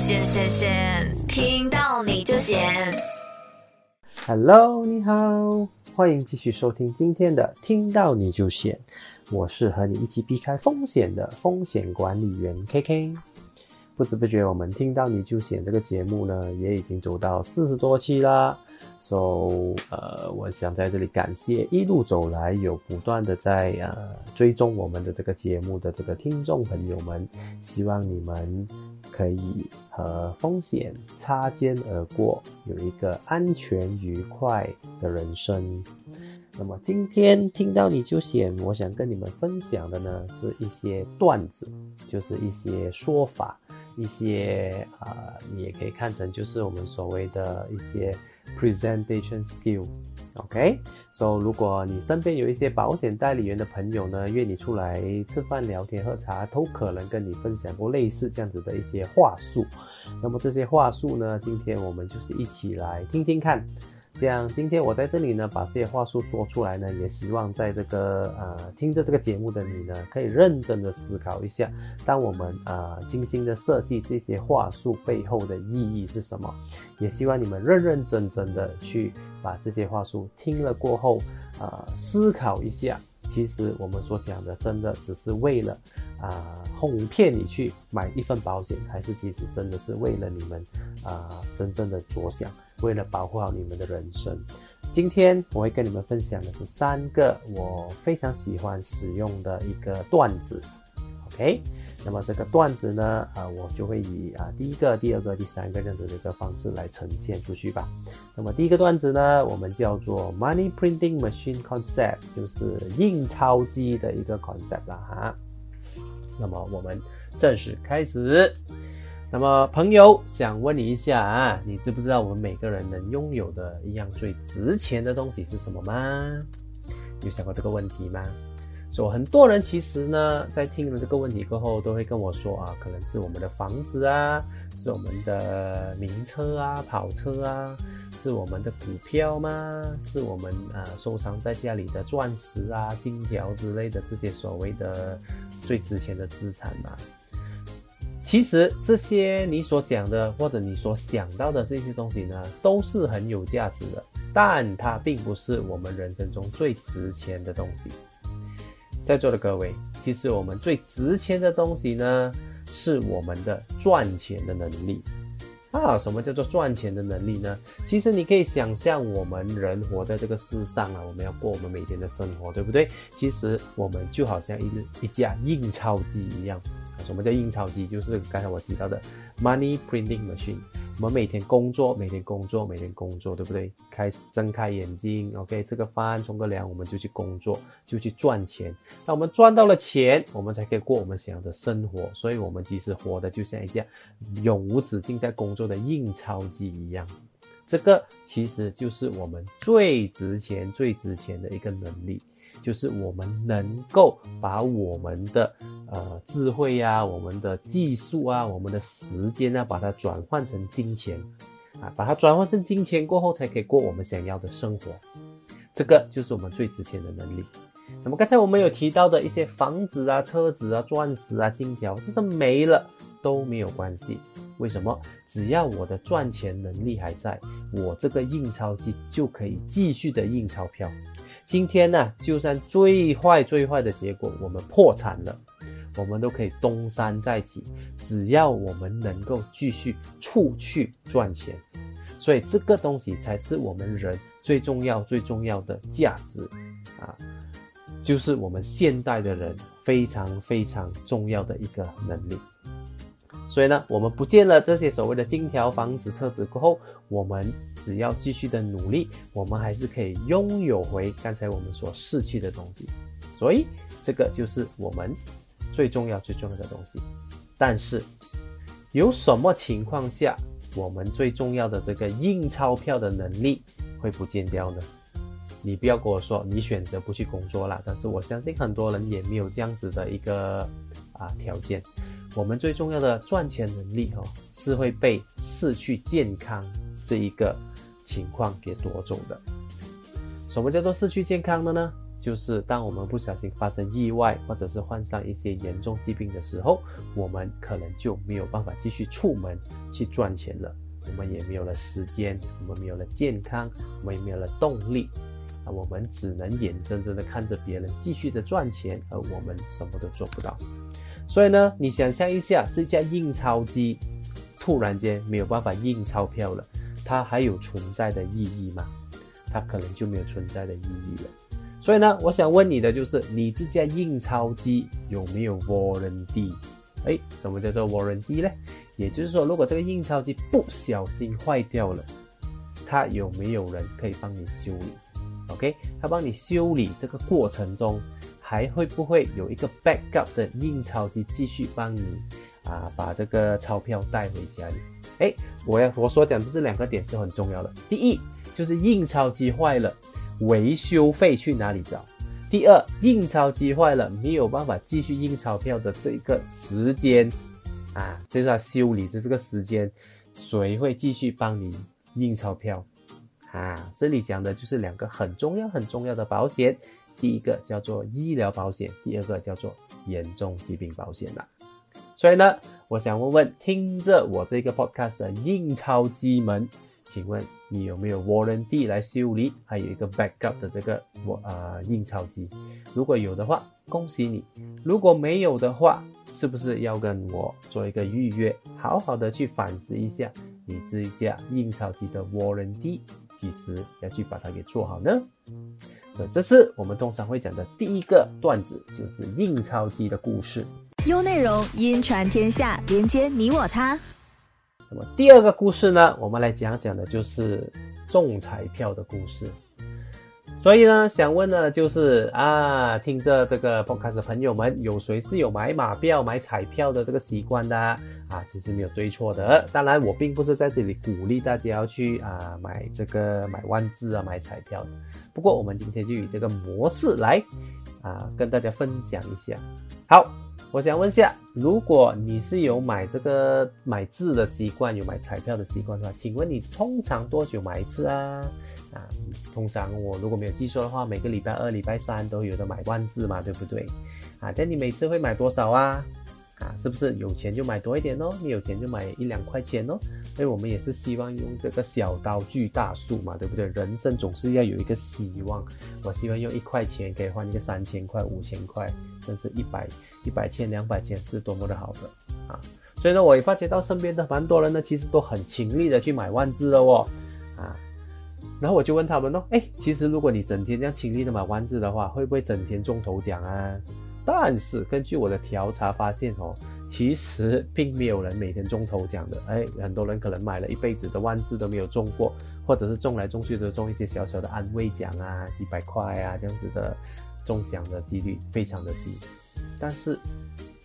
闲闲闲，听到你就闲。Hello，你好，欢迎继续收听今天的《听到你就险》，我是和你一起避开风险的风险管理员 KK。不知不觉，我们《听到你就险》这个节目呢，也已经走到四十多期啦。So，呃，我想在这里感谢一路走来有不断的在呃追踪我们的这个节目的这个听众朋友们，希望你们可以和风险擦肩而过，有一个安全愉快的人生。那么今天听到你就险，我想跟你们分享的呢是一些段子，就是一些说法，一些啊、你也可以看成就是我们所谓的一些 presentation skill。OK，so、如果你身边有一些保险代理员的朋友呢，约你出来吃饭、聊天、喝茶，都可能跟你分享过类似这样子的一些话术。那么这些话术呢，今天我们就是一起来听听看。这样，今天我在这里呢，把这些话术说出来呢，也希望在这个呃听着这个节目的你呢，可以认真的思考一下，当我们呃精心的设计这些话术背后的意义是什么？也希望你们认认真真的去把这些话术听了过后，呃思考一下，其实我们所讲的真的只是为了啊、哄骗你去买一份保险，还是其实真的是为了你们啊、真正的着想，为了保护好你们的人生。今天我会跟你们分享的是三个我非常喜欢使用的一个段子，OK？那么这个段子呢，啊、我就会以啊第一个、第二个、第三个这样子的一个方式来呈现出去吧。那么第一个段子呢，我们叫做 Money Printing Machine Concept，就是印钞机的一个 concept 啦哈。那么我们正式开始。那么朋友想问你一下啊，你知不知道我们每个人能拥有的一样最值钱的东西是什么吗？有想过这个问题吗？所、以很多人其实呢，在听了这个问题过后，都会跟我说啊，可能是我们的房子啊，是我们的名车啊、跑车啊，是我们的股票吗？是我们啊收藏在家里的钻石啊、金条之类的这些所谓的最值钱的资产嘛？其实这些你所讲的或者你所想到的这些东西呢，都是很有价值的，但它并不是我们人生中最值钱的东西。在座的各位，其实我们最值钱的东西呢，是我们的赚钱的能力。啊，什么叫做赚钱的能力呢？其实你可以想象，我们人活在这个世上啊，我们要过我们每天的生活，对不对？其实我们就好像一一架印钞机一样。什么叫印钞机？就是刚才我提到的 money printing machine。我们每天工作，每天工作，每天工作，对不对？开始睁开眼睛，OK，吃个饭，冲个凉，我们就去工作，就去赚钱。那我们赚到了钱，我们才可以过我们想要的生活。所以，我们其实活的就像一架永无止境在工作的印钞机一样。这个其实就是我们最值钱、最值钱的一个能力。就是我们能够把我们的呃智慧呀、我们的技术啊、我们的时间啊，把它转换成金钱啊，把它转换成金钱过后，才可以过我们想要的生活。这个就是我们最值钱的能力。那么刚才我们有提到的一些房子啊、车子啊、钻石啊、金条，这是没了都没有关系。为什么？只要我的赚钱能力还在，我这个印钞机就可以继续的印钞票。今天呢，就算最坏最坏的结果，我们破产了，我们都可以东山再起。只要我们能够继续出去赚钱，所以这个东西才是我们人最重要最重要的价值啊，就是我们现代的人非常非常重要的一个能力。所以呢，我们不见了这些所谓的金条、房子、车子过后，我们只要继续的努力，我们还是可以拥有回刚才我们所失去的东西。所以，这个就是我们最重要、最重要的东西。但是，有什么情况下我们最重要的这个印钞票的能力会不见掉呢？你不要跟我说你选择不去工作啦，但是我相信很多人也没有这样子的一个啊条件。我们最重要的赚钱能力哦，是会被失去健康这一个情况给夺走的。什么叫做失去健康的呢？就是当我们不小心发生意外，或者是患上一些严重疾病的时候，我们可能就没有办法继续出门去赚钱了。我们也没有了时间，我们没有了健康，我们也没有了动力，啊，我们只能眼睁睁的看着别人继续的赚钱，而我们什么都做不到。所以呢，你想象一下，这架印钞机突然间没有办法印钞票了，它还有存在的意义吗？它可能就没有存在的意义了。所以呢，我想问你的就是，你这架印钞机有没有 warranty？哎，什么叫做 warranty 呢？也就是说，如果这个印钞机不小心坏掉了，它有没有人可以帮你修理？OK，他帮你修理这个过程中，还会不会有一个 backup 的印钞机继续帮你啊把这个钞票带回家里？哎，我要我所讲的这两个点就很重要了。第一，就是印钞机坏了，维修费去哪里找？第二，印钞机坏了，没有办法继续印钞票的这个时间。啊，就是要修理的这个时间，谁会继续帮你印钞票？啊，这里讲的就是两个很重要很重要的保险，第一个叫做医疗保险，第二个叫做严重疾病保险了。所以呢，我想问问听着我这个 podcast 的印钞机们，请问你有没有 warranty 来修理？还有一个 backup 的这个我啊印钞机，如果有的话，恭喜你；如果没有的话，是不是要跟我做一个预约，好好的去反思一下你这一架印钞机的 warranty，几时要去把它给做好呢？所以这是我们通常会讲的第一个段子，就是印钞机的故事。优内容，音传天下，连接你我他。那么第二个故事呢，我们来讲讲的就是中彩票的故事。所以呢，想问呢，就是啊，听着这个 podcast 朋友们，有谁是有买马票、买彩票的这个习惯的啊？其实没有对错的。当然，我并不是在这里鼓励大家要去啊买这个买万字啊、买彩票。不过，我们今天就以这个模式来啊跟大家分享一下。好，我想问一下，如果你是有买这个买字的习惯，有买彩票的习惯的话，请问你通常多久买一次啊？啊，通常我如果没有记错的话，每个礼拜二、礼拜三都有的买万字嘛，对不对？啊，但你每次会买多少啊？啊，是不是有钱就买多一点哦？你有钱就买一两块钱哦。所以我们也是希望用这个小刀锯大树嘛，对不对？人生总是要有一个希望。我希望用一块钱可以换一个三千块、五千块，甚至一百一百千、两百千，是多么的好的啊！所以呢，我也发觉到身边的蛮多人呢，其实都很勤力的去买万字的哦，啊。然后我就问他们哦，哎，其实如果你整天这样勤力的买万字的话，会不会整天中头奖啊？但是根据我的调查发现哦，其实并没有人每天中头奖的。哎，很多人可能买了一辈子的万字都没有中过，或者是中来中去都中一些小小的安慰奖啊，几百块啊这样子的中奖的几率非常的低。但是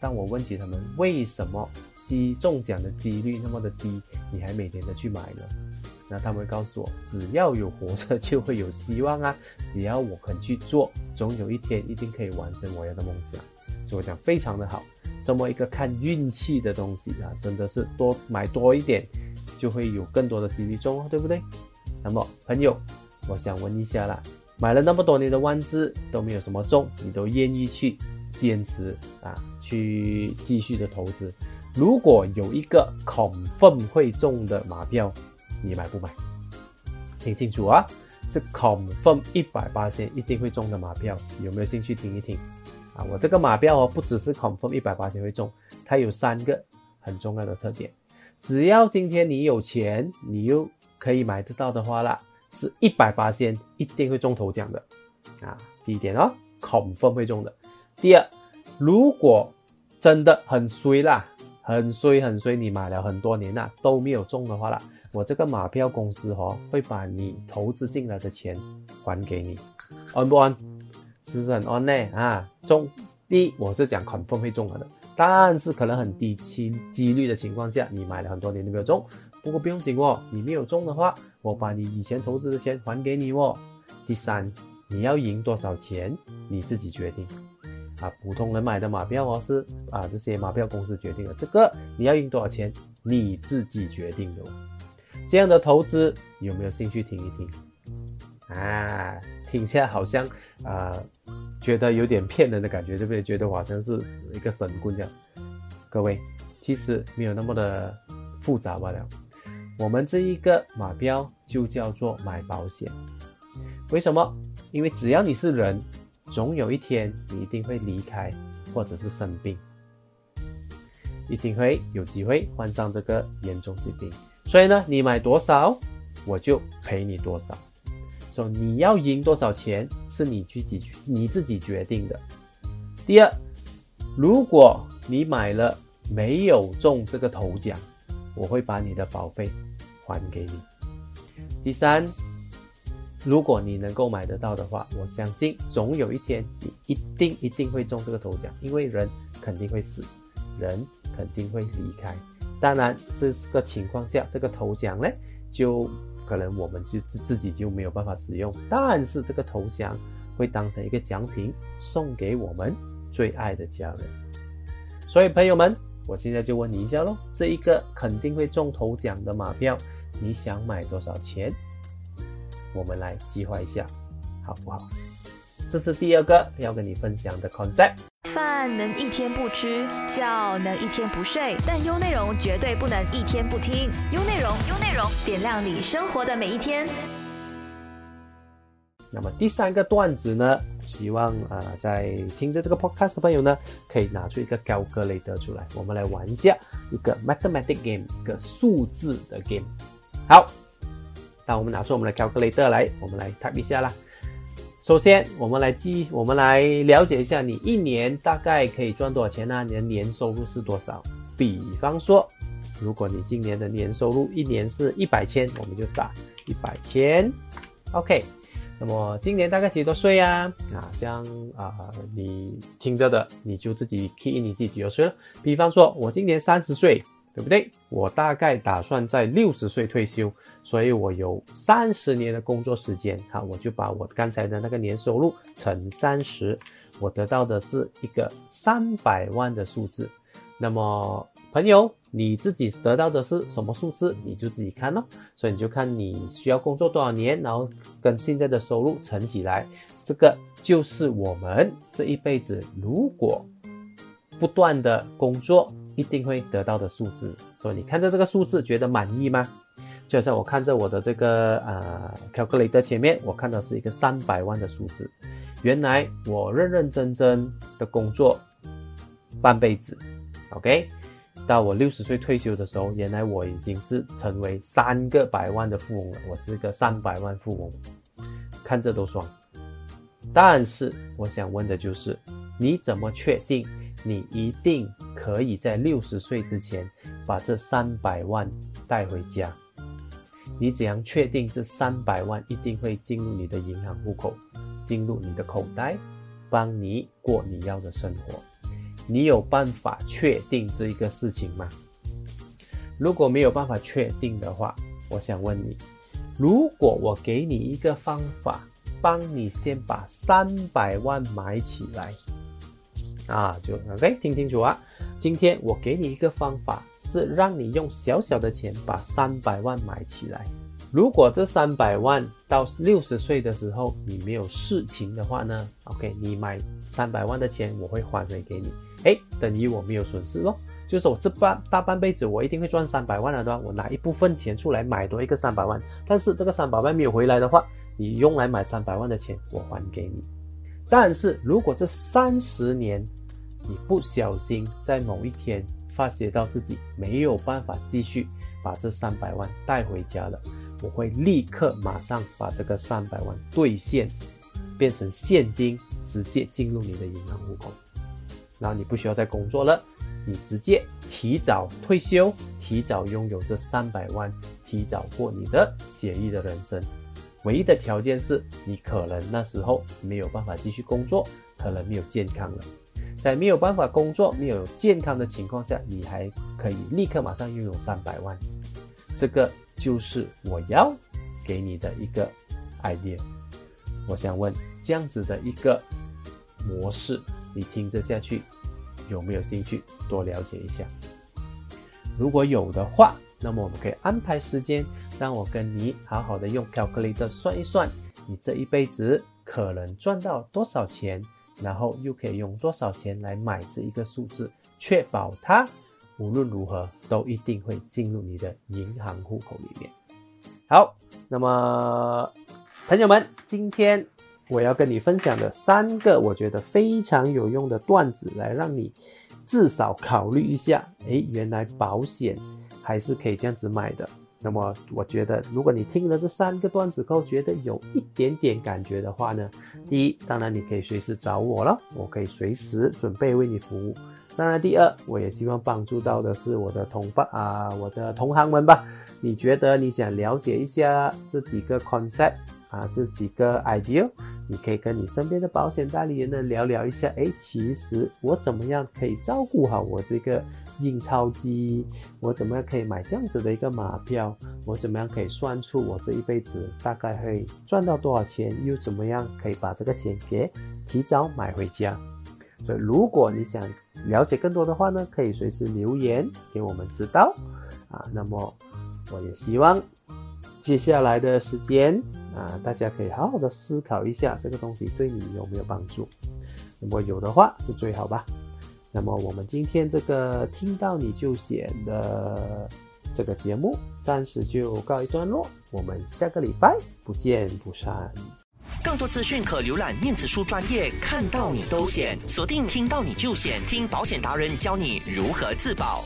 当我问起他们为什么机中奖的几率那么的低，你还每天的去买呢？那他们会告诉我，只要有活着就会有希望啊！只要我肯去做，总有一天一定可以完成我要的梦想。所以我讲非常的好，这么一个看运气的东西啊，真的是多买多一点，就会有更多的几率中，对不对？那么朋友，我想问一下啦，买了那么多年的万字都没有什么中，你都愿意去坚持啊，去继续的投资？如果有一个 confirm 会中的马票？你买不买？听清楚啊，是 confirm 一百八千一定会中的马票，有没有兴趣听一听？啊，我这个马票哦，不只是 confirm 一百八千会中，它有三个很重要的特点。只要今天你有钱，你又可以买得到的话啦，是一百八千一定会中头奖的。啊，第一点哦，confirm 会中的。第二，如果真的很衰啦，很衰很衰，你买了很多年啦都没有中的话啦。我这个马票公司哈，会把你投资进来的钱还给你安不安是不是很安呢？啊，中，第一我是讲肯定会中了的，但是可能很低期几率的情况下，你买了很多年都没有中，不过不用紧哦，你没有中的话，我把你以前投资的钱还给你哦。第三，你要赢多少钱，你自己决定，啊，普通人买的马票哦是啊这些马票公司决定的，这个你要赢多少钱，你自己决定的。这样的投资有没有兴趣听一听啊，听起来好像啊，觉得有点骗人的感觉，对不对？觉得好像是一个神棍这样。各位，其实没有那么的复杂罢了。我们这一个马标就叫做买保险。为什么？因为只要你是人，总有一天你一定会离开，或者是生病，一定会有机会患上这个严重疾病。所以呢，你买多少，我就赔你多少。说你要赢多少钱是你自己你自己决定的。第二，如果你买了没有中这个头奖，我会把你的保费还给你。第三，如果你能够买得到的话，我相信总有一天你一定一定会中这个头奖，因为人肯定会死，人肯定会离开。当然，这个情况下，这个头奖呢就。可能我们就自自己就没有办法使用，但是这个头奖会当成一个奖品送给我们最爱的家人。所以朋友们，我现在就问你一下喽，这一个肯定会中头奖的马票，你想买多少钱？我们来计划一下，好不好？这是第二个要跟你分享的 concept。饭能一天不吃，觉能一天不睡，但优内容绝对不能一天不听。优内容，优内容，点亮你生活的每一天。那么第三个段子呢？希望啊，在听着这个 podcast 的朋友呢，可以拿出一个高格雷德出来，我们来玩一下一个 mathematic game，一个数字的 game。好，那我们拿出我们的高格雷德来，我们来 type 一下啦。首先，我们来记，我们来了解一下，你一年大概可以赚多少钱呢？你的年收入是多少？比方说，如果你今年的年收入一年是一百千，我们就打一百千。OK，那么今年大概几多岁啊？啊，这样啊，你听着的，你就自己 key 你自己几多岁了。比方说，我今年三十岁。对不对？我大概打算在六十岁退休，所以我有三十年的工作时间。好，我就把我刚才的那个年收入乘三十，我得到的是一个三百万的数字。那么，朋友，你自己得到的是什么数字？你就自己看咯。所以你就看你需要工作多少年，然后跟现在的收入乘起来，这个就是我们这一辈子如果不断的工作。一定会得到的数字，所以你看着这个数字觉得满意吗？就像我看着我的这个呃 calculator 前面，我看到是一个三百万的数字。原来我认认真真的工作半辈子，OK，到我六十岁退休的时候，原来我已经是成为三个百万的富翁了。我是个三百万富翁，看着都爽。但是我想问的就是，你怎么确定？你一定可以在六十岁之前把这三百万带回家。你怎样确定这三百万一定会进入你的银行户口，进入你的口袋，帮你过你要的生活？你有办法确定这一个事情吗？如果没有办法确定的话，我想问你：如果我给你一个方法，帮你先把三百万买起来？啊，就 OK，听清楚啊！今天我给你一个方法，是让你用小小的钱把三百万买起来。如果这三百万到六十岁的时候你没有事情的话呢？OK，你买三百万的钱我会还回给你。哎，等于我没有损失咯。就是我这半大半辈子我一定会赚三百万的，对吧？我拿一部分钱出来买多一个三百万，但是这个三百万没有回来的话，你用来买三百万的钱我还给你。但是如果这三十年你不小心在某一天发觉到自己没有办法继续把这三百万带回家了，我会立刻马上把这个三百万兑现，变成现金，直接进入你的银行户口。然后你不需要再工作了，你直接提早退休，提早拥有这三百万，提早过你的写意的人生。唯一的条件是你可能那时候没有办法继续工作，可能没有健康了。在没有办法工作、没有健康的情况下，你还可以立刻马上拥有三百万。这个就是我要给你的一个 idea。我想问，这样子的一个模式，你听着下去有没有兴趣多了解一下？如果有的话，那么我们可以安排时间，让我跟你好好的用 calculator 算一算，你这一辈子可能赚到多少钱，然后又可以用多少钱来买这一个数字，确保它无论如何都一定会进入你的银行户口里面。好，那么朋友们，今天我要跟你分享的三个我觉得非常有用的段子，来让你至少考虑一下。诶，原来保险还是可以这样子买的。那么我觉得，如果你听了这三个段子后，觉得有一点点感觉的话呢，第一，当然你可以随时找我了，我可以随时准备为你服务。当然，第二，我也希望帮助到的是我的同伴啊，我的同行们吧。你觉得你想了解一下这几个 concept 啊，这几个 idea，你可以跟你身边的保险代理人呢聊聊一下。哎，其实我怎么样可以照顾好我这个？印钞机，我怎么样可以买这样子的一个马票？我怎么样可以算出我这一辈子大概会赚到多少钱？又怎么样可以把这个钱给提早买回家？所以，如果你想了解更多的话呢，可以随时留言给我们知道啊。那么，我也希望接下来的时间啊，大家可以好好的思考一下这个东西对你有没有帮助。如果有的话，是最好吧。那么我们今天这个听到你就险的这个节目暂时就告一段落，我们下个礼拜不见不散。更多资讯可浏览电子书专业，看到你都险，锁定听到你就险，听保险达人教你如何自保。